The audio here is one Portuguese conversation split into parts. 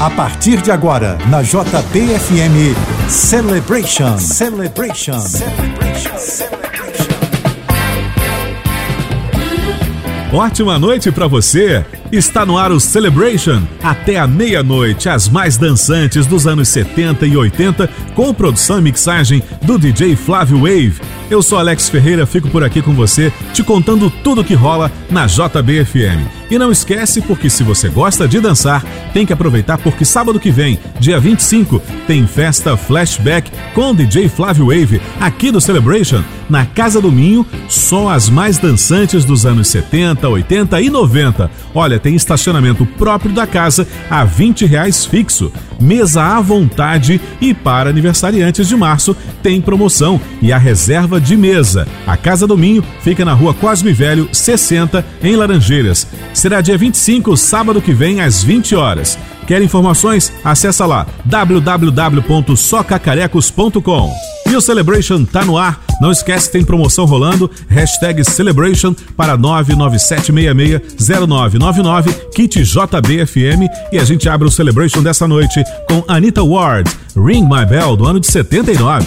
A partir de agora, na JBFM Celebration. Celebration. Celebration. Ótima noite para você. Está no ar o Celebration até a meia-noite, as mais dançantes dos anos 70 e 80, com produção e mixagem do DJ Flávio Wave. Eu sou Alex Ferreira, fico por aqui com você, te contando tudo que rola na JBFM. E não esquece, porque se você gosta de dançar, tem que aproveitar porque sábado que vem, dia 25, tem festa Flashback com DJ Flávio Wave aqui do Celebration, na Casa do Minho, só as mais dançantes dos anos 70, 80 e 90. Olha, tem estacionamento próprio da casa a 20 reais fixo, mesa à vontade e para aniversariantes de março tem promoção e a reserva de mesa. A Casa do Minho fica na rua Cosme Velho 60 em Laranjeiras. Será dia 25, sábado que vem às 20 horas. Quer informações? Acesse lá www.socacarecos.com. E o Celebration tá no ar. Não esquece, tem promoção rolando. Hashtag Celebration para 997660999, kit JBFM. E a gente abre o Celebration dessa noite com Anita Ward, Ring My Bell, do ano de 79.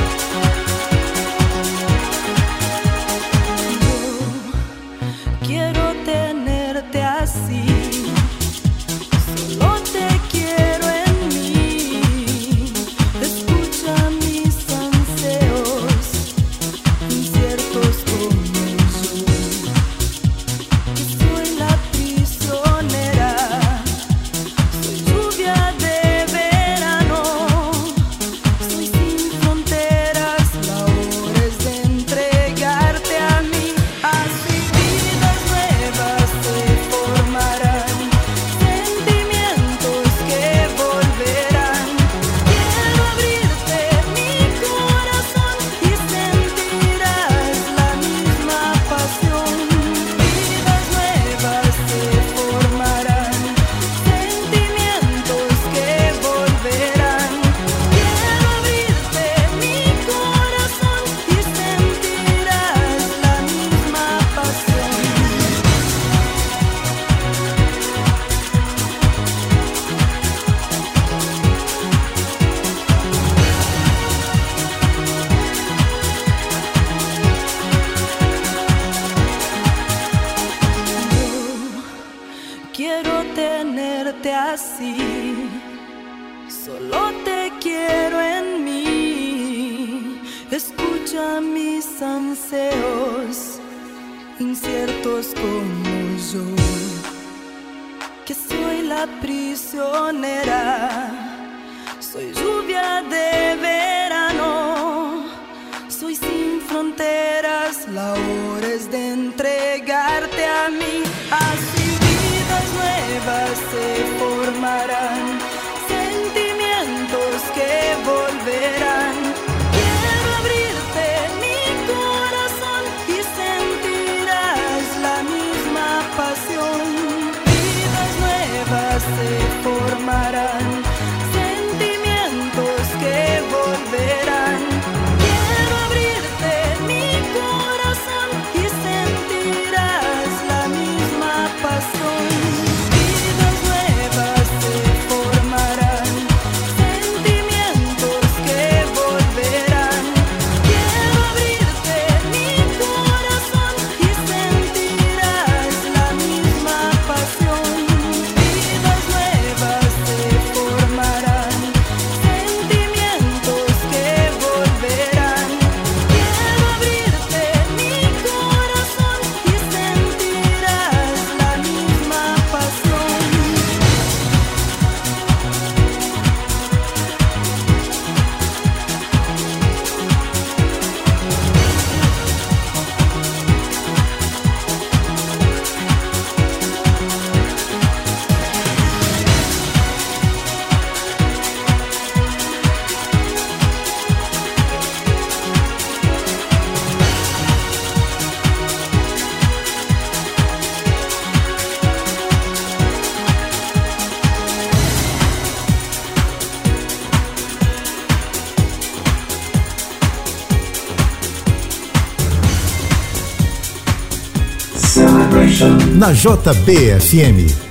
Na JBFM.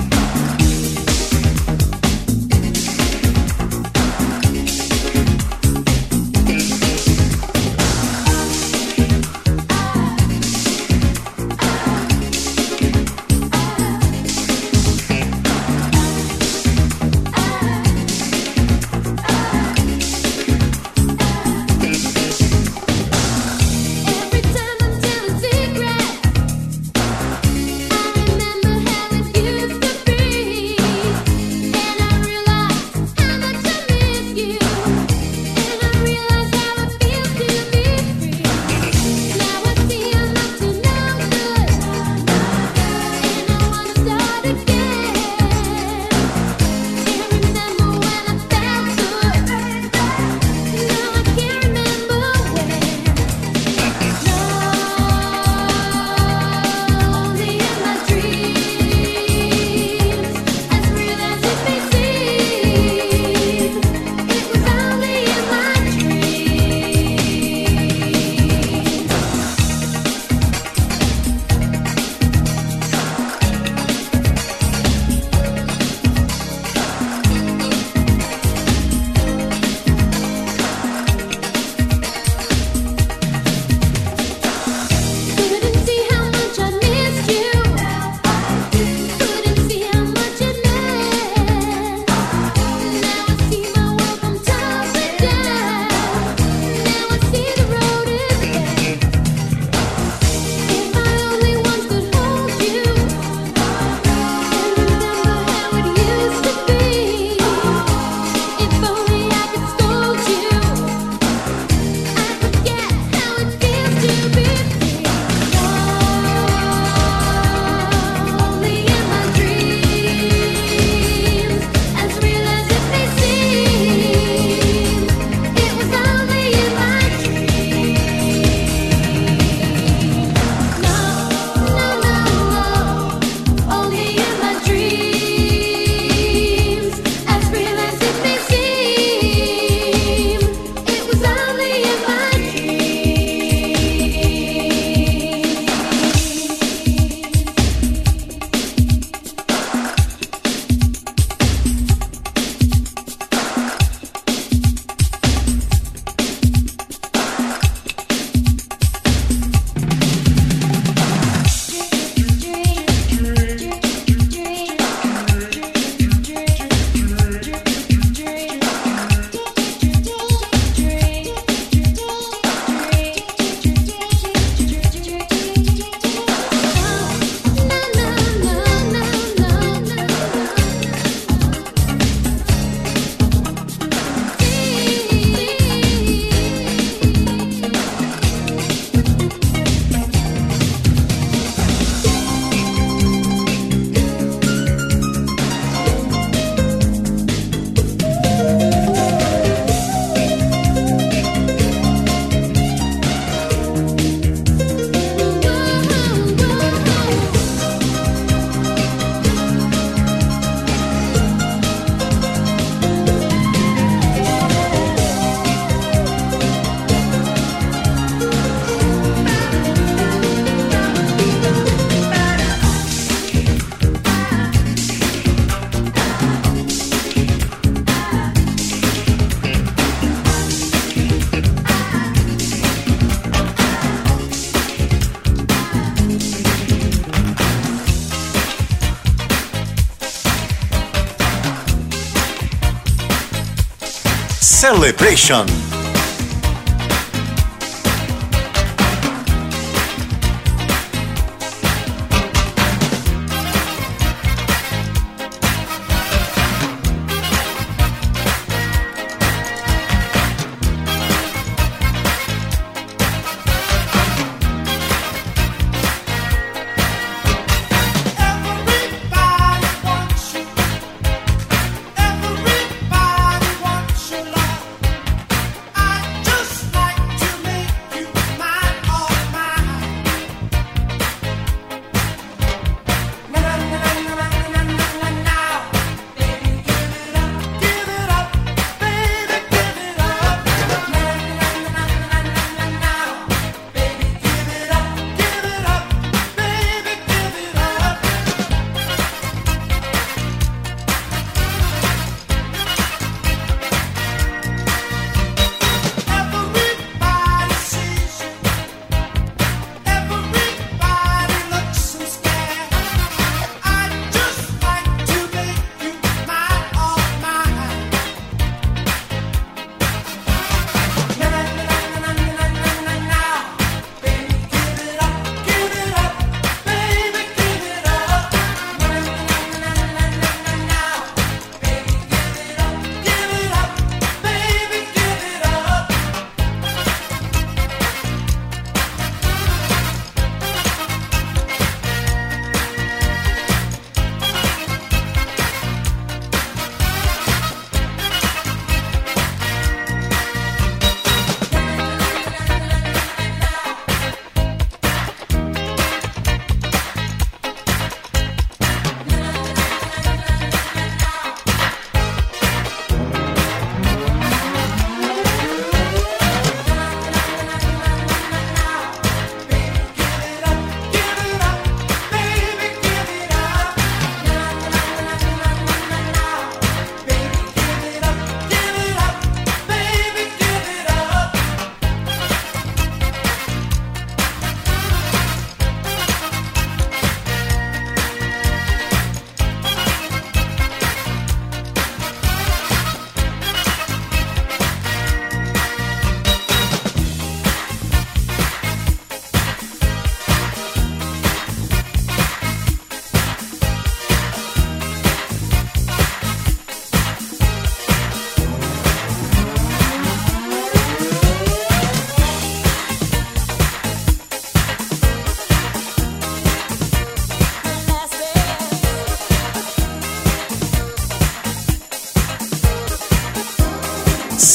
Celebration.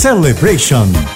Celebration.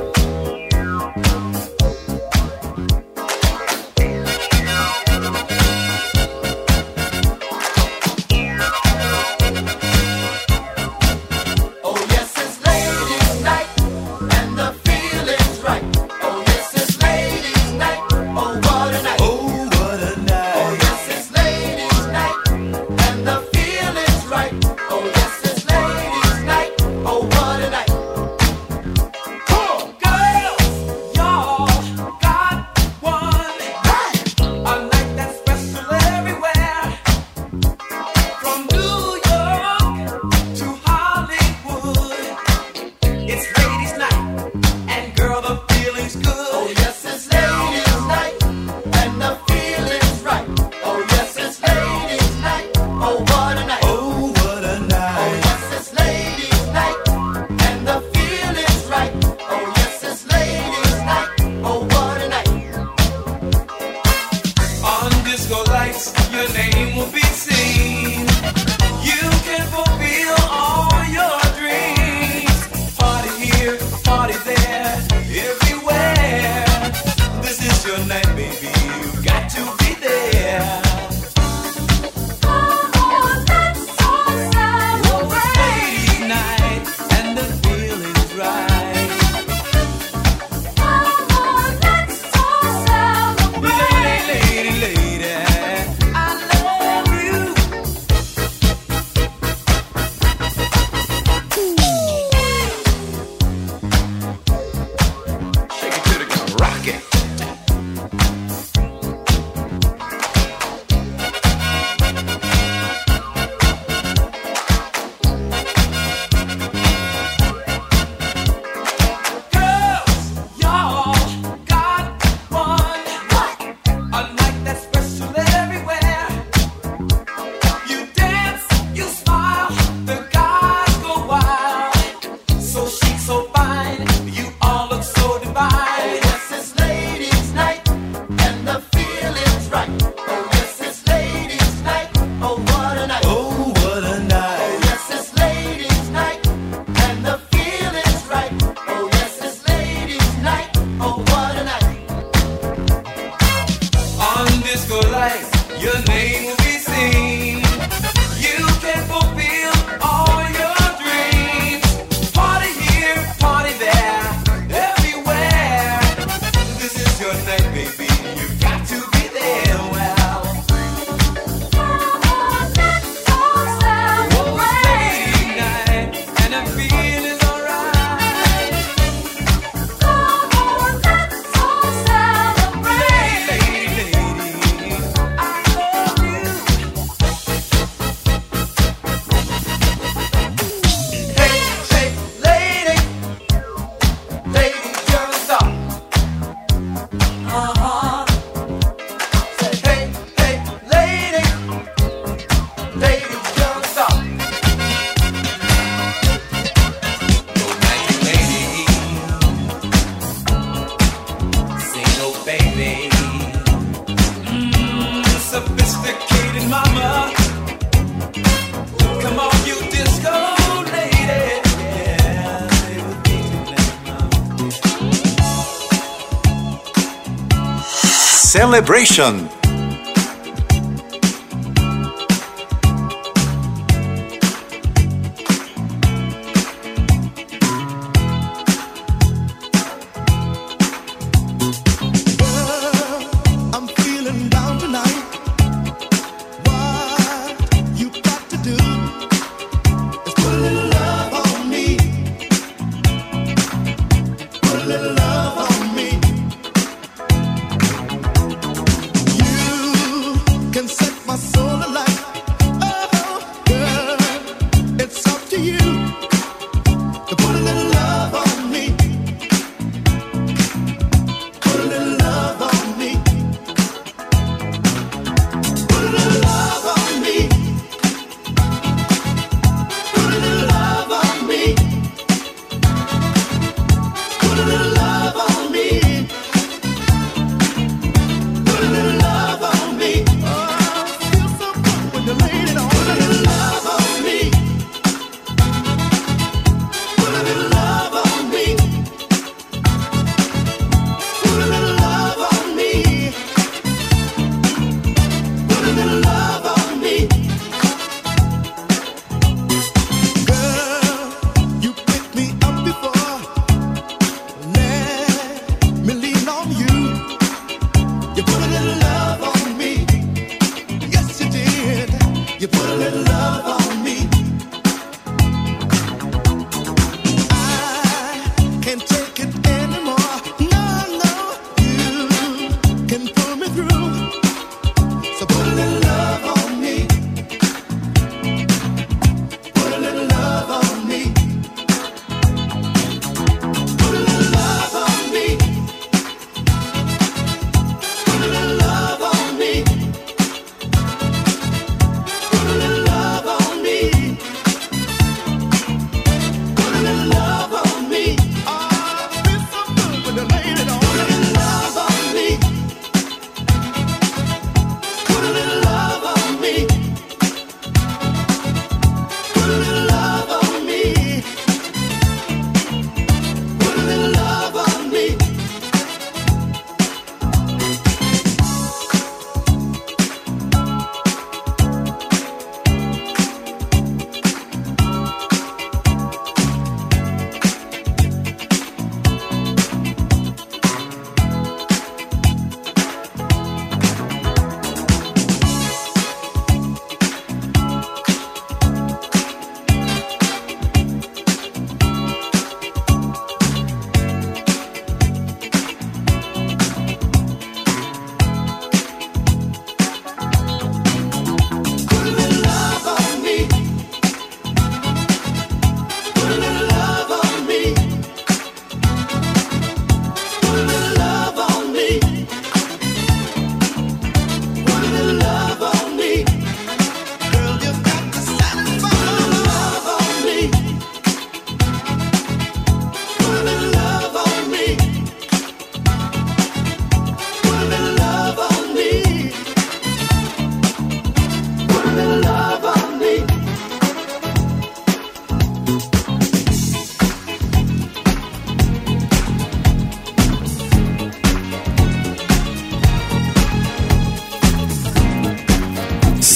Celebration.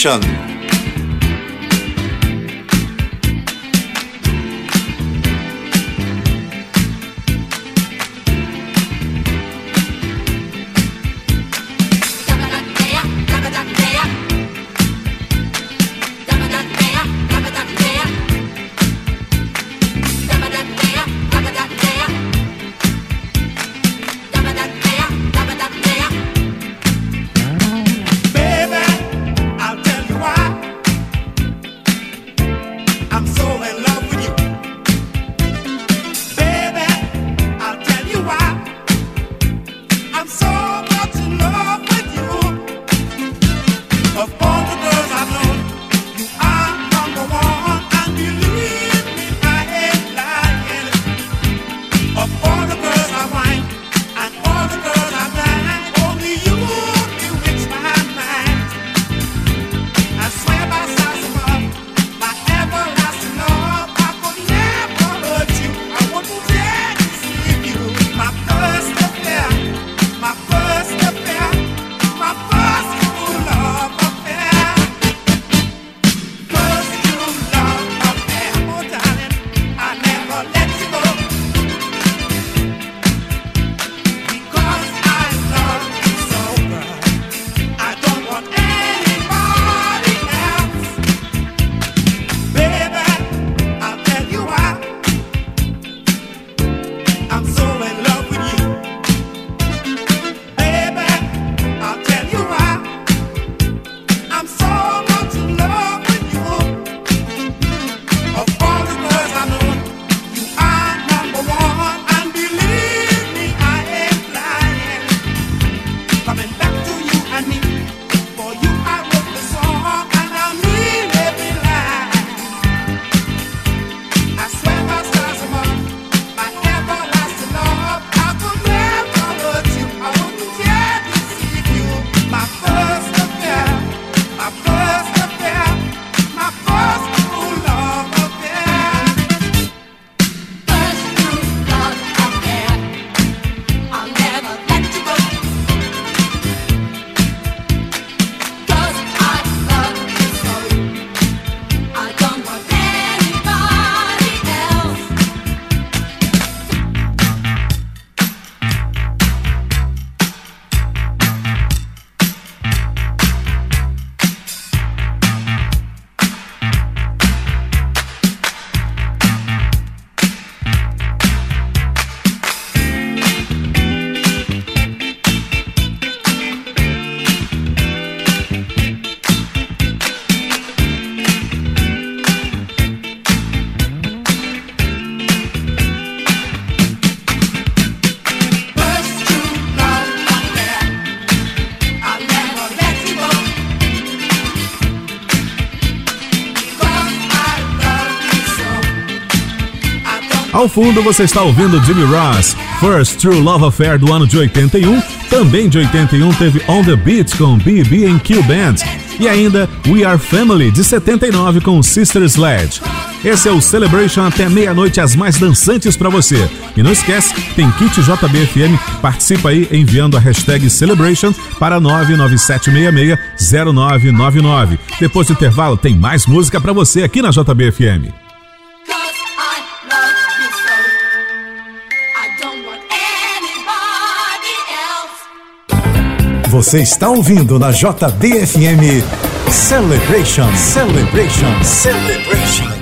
Celebration. Fundo você está ouvindo Jimmy Ross, First True Love Affair do ano de 81. Também de 81 teve On the Beat com BB Q Band. E ainda We Are Family de 79 com Sister Sledge. Esse é o Celebration até meia-noite, as mais dançantes para você. E não esquece, tem kit JBFM, participa aí enviando a hashtag Celebration para 997660999. Depois do intervalo tem mais música para você aqui na JBFM. Você está ouvindo na JBFM Celebration, Celebration, Celebration.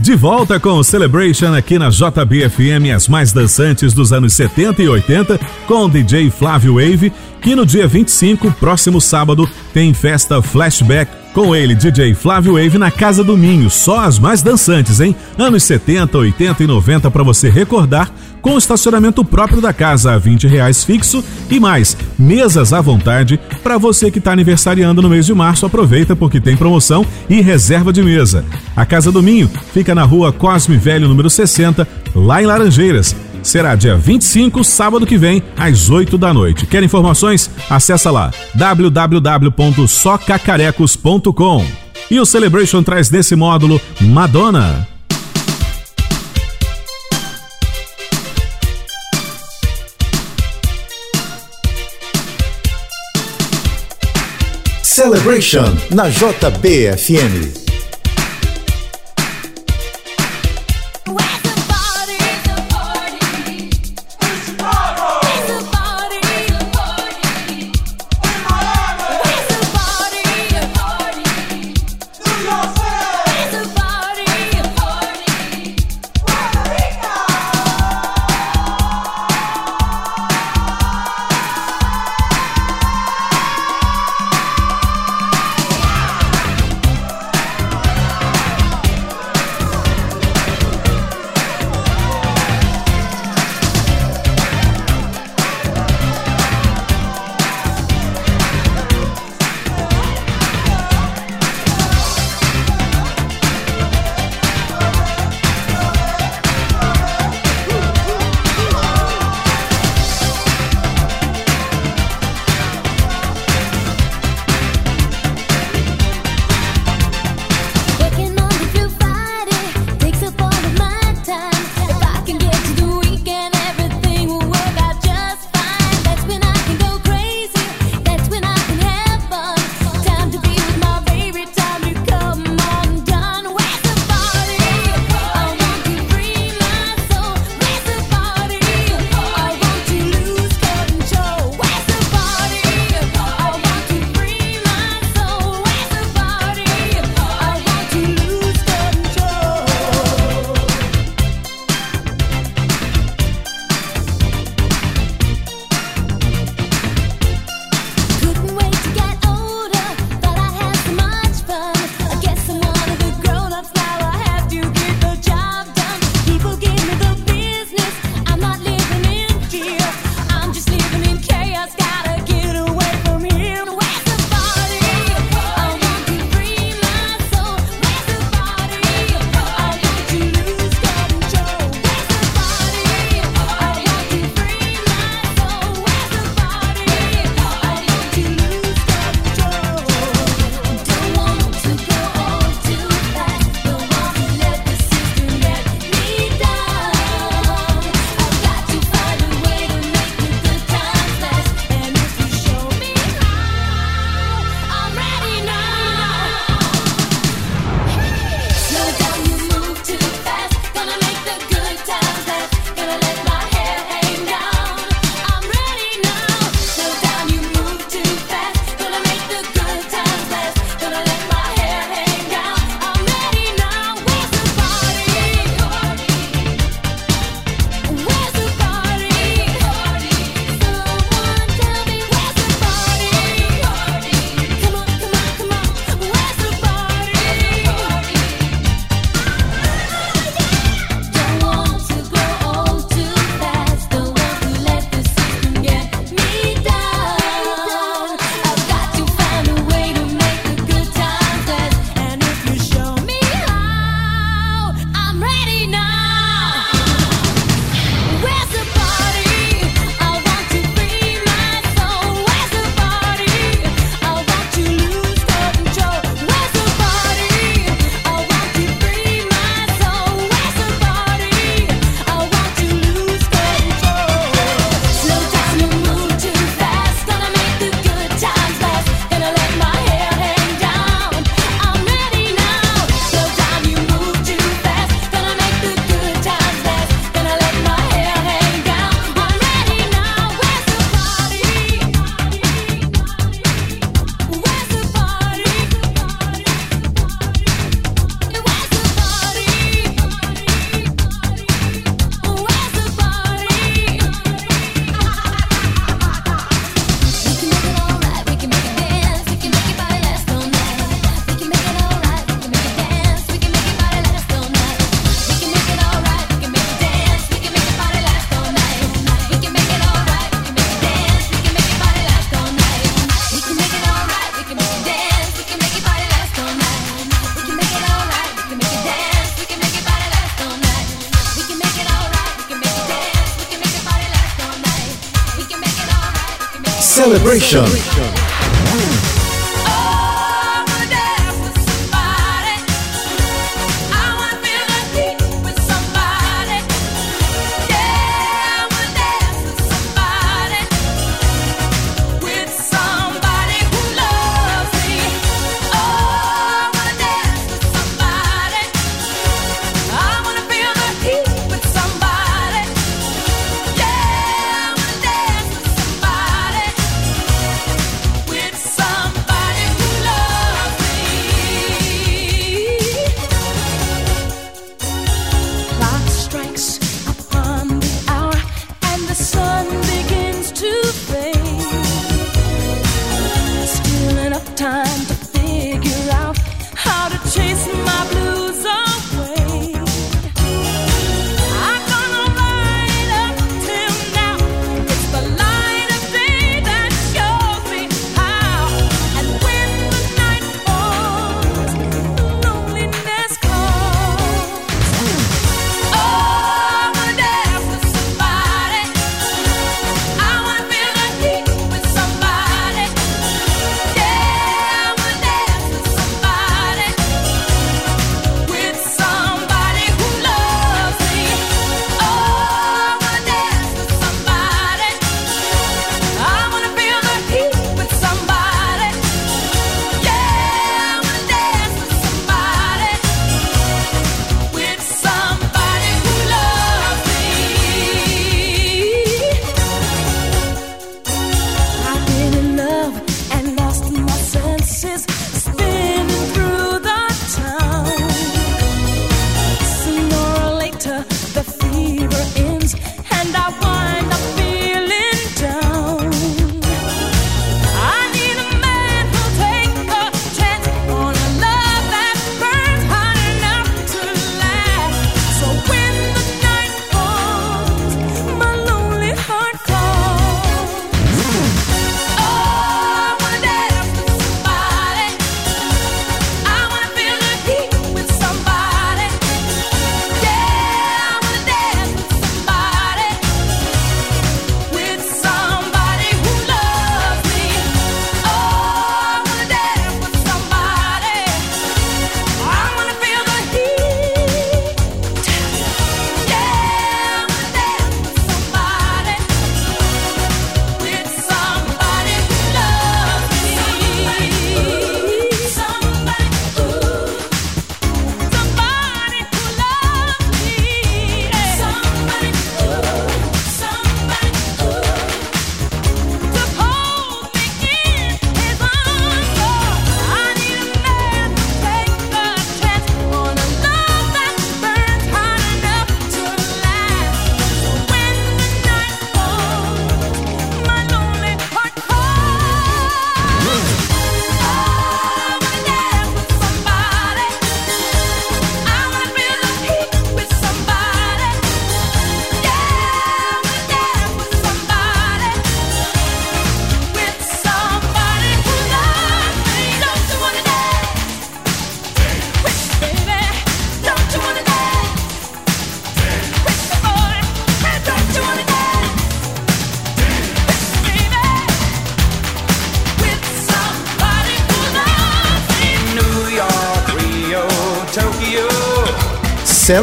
De volta com o Celebration aqui na JBFM, as mais dançantes dos anos 70 e 80, com o DJ Flávio Wave, que no dia 25, próximo sábado, tem festa flashback com ele, DJ Flávio Wave, na Casa do Minho. Só as mais dançantes, hein? Anos 70, 80 e 90 para você recordar, com estacionamento próprio da casa a 20 reais fixo e mais mesas à vontade. Para você que está aniversariando no mês de março, aproveita porque tem promoção e reserva de mesa. A Casa do Minho fica na rua Cosme Velho, número 60, lá em Laranjeiras. Será dia 25, sábado que vem, às 8 da noite. Quer informações? Acesse lá www.socacarecos.com. E o Celebration traz nesse módulo Madonna. Celebration na JBFM.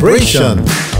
Celebration.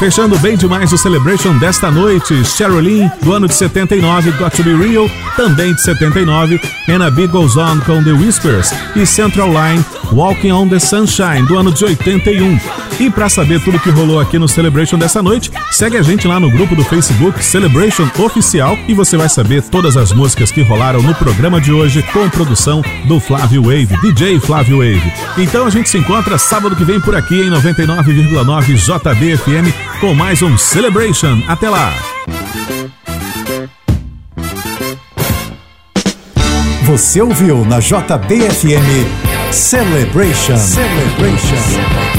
Fechando bem demais o Celebration desta noite, Sherilyn, do ano de 79, Got to Be Real, também de 79, And Big Goes On com The Whispers e Central Line, Walking on the Sunshine, do ano de 81. E para saber tudo que rolou aqui no Celebration dessa noite, segue a gente lá no grupo do Facebook Celebration Oficial e você vai saber todas as músicas que rolaram no programa de hoje com produção do Flávio Wave, DJ Flávio Wave. Então a gente se encontra sábado que vem por aqui em 99,9 JBFM com mais um Celebration. Até lá! Você ouviu na JBFM Celebration. Celebration.